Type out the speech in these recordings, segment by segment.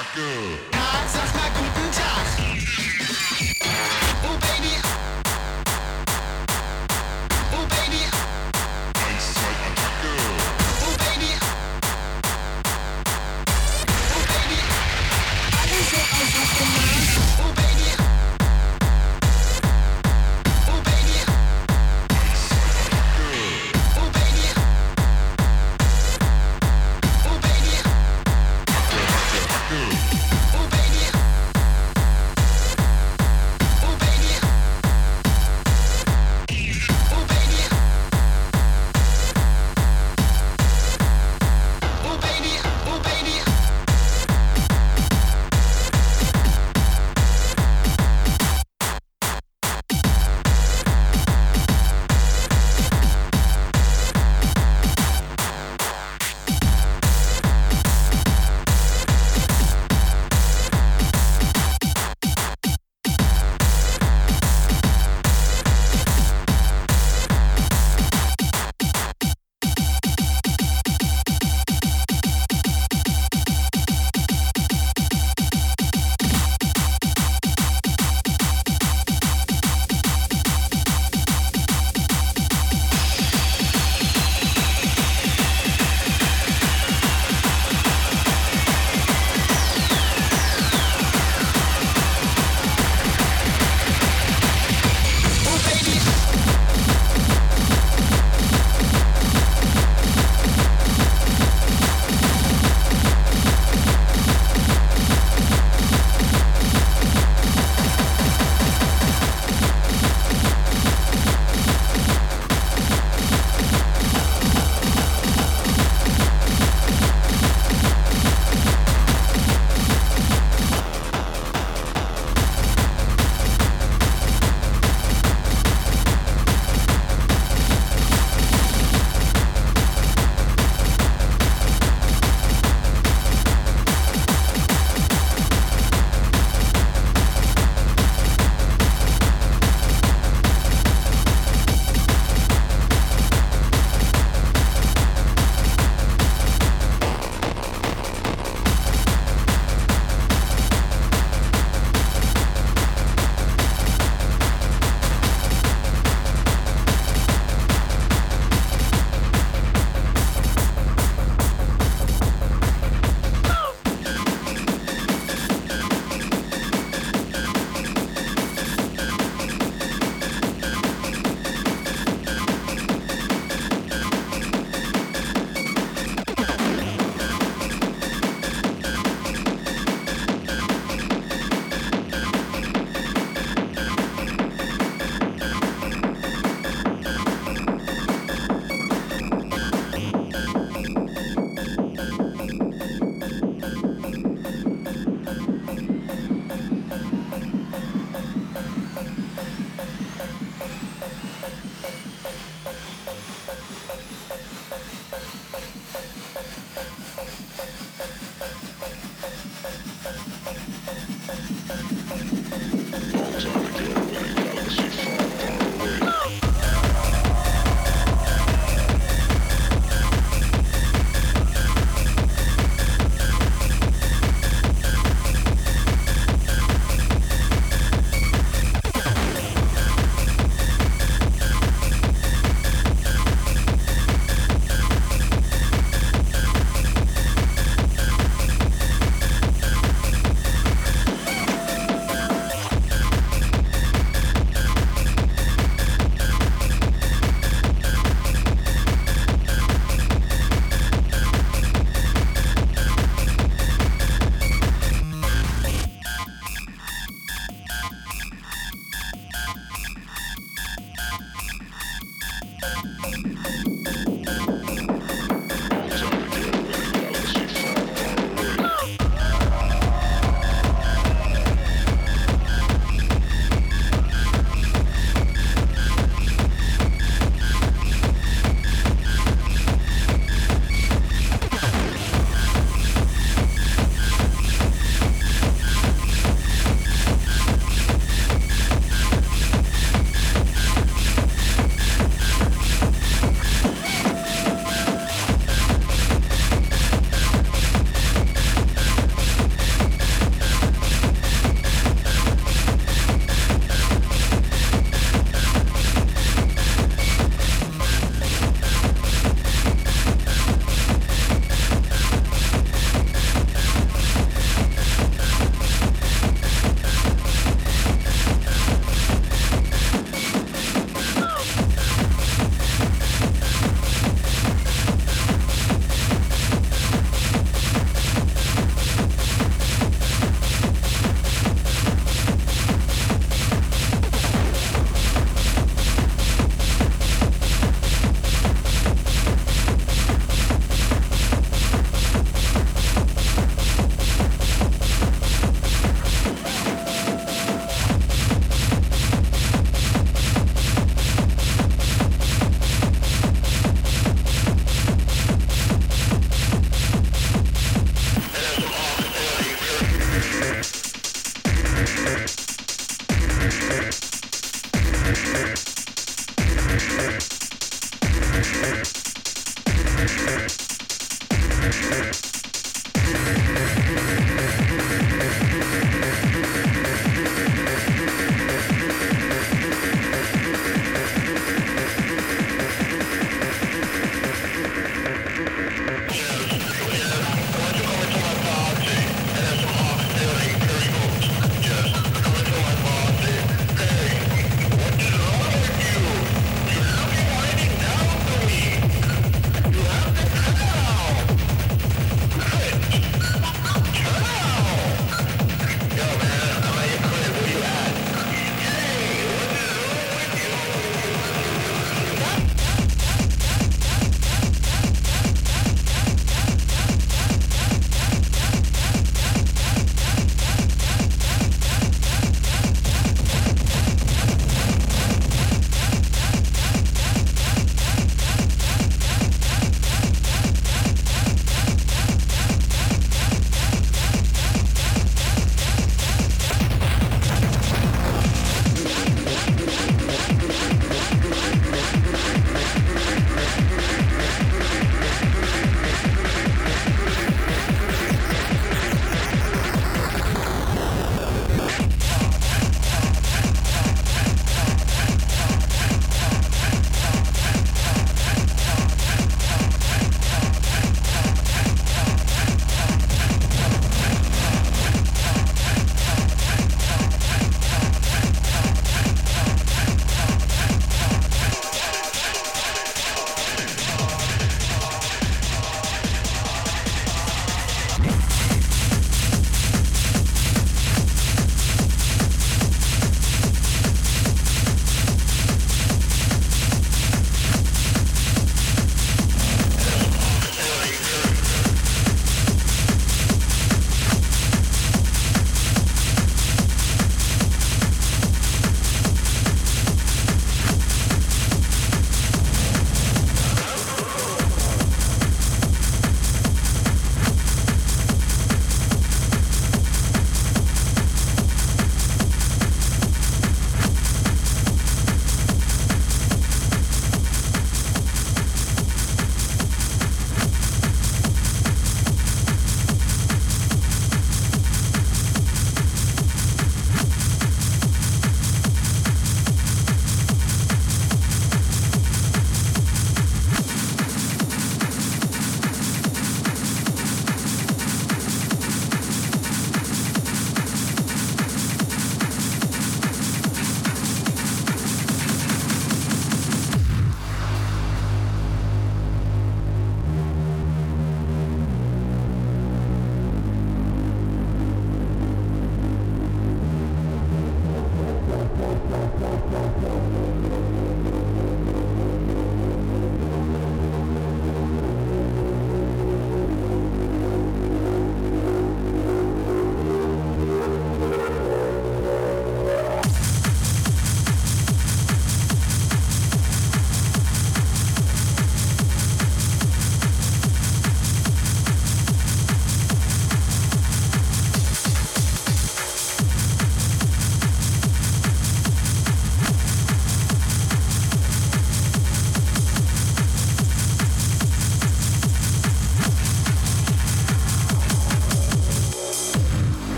Oh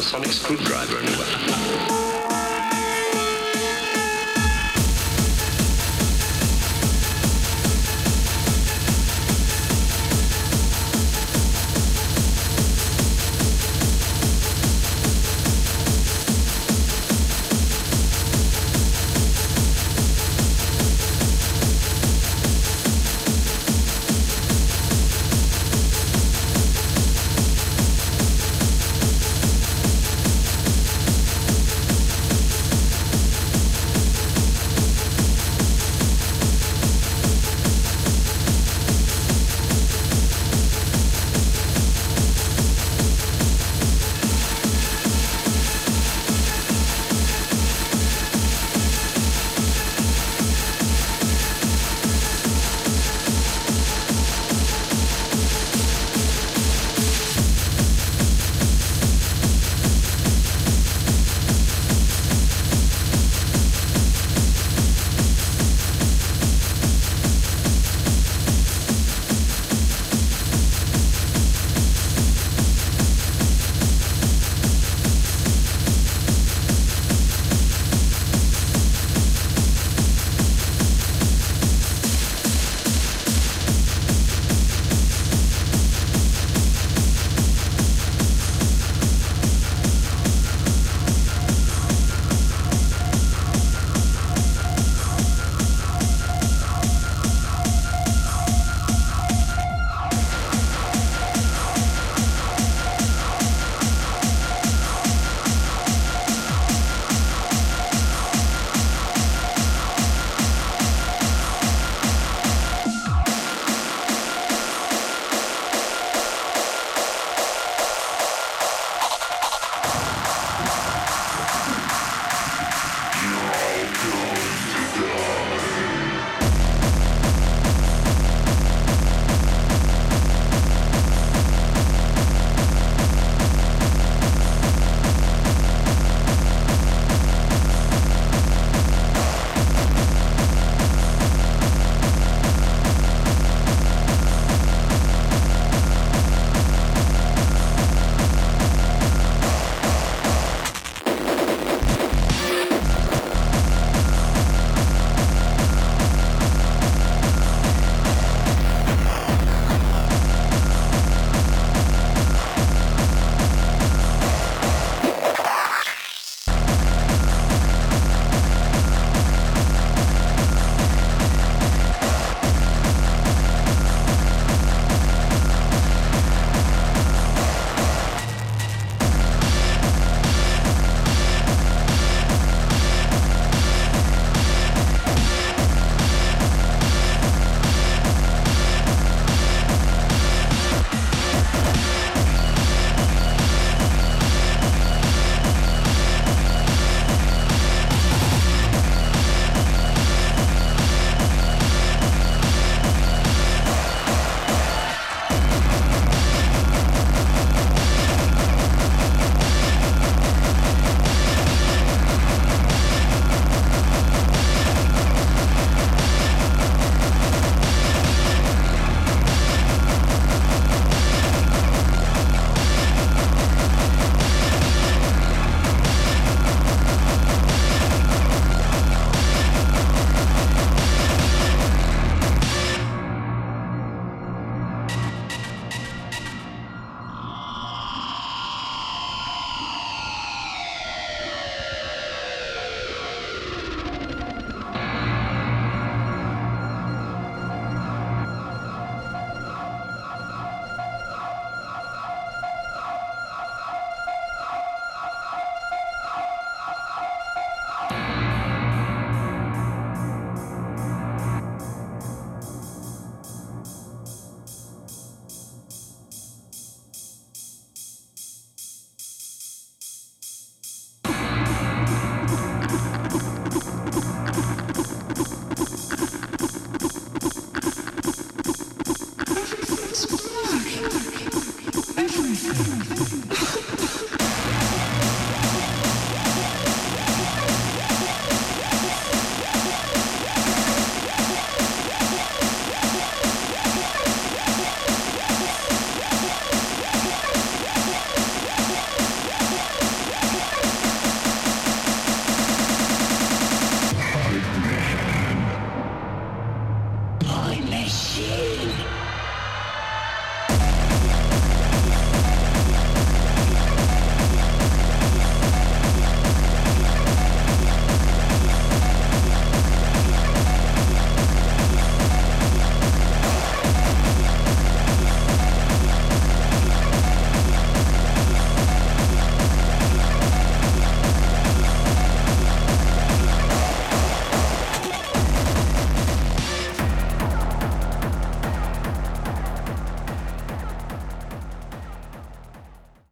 a sonic screwdriver anywhere.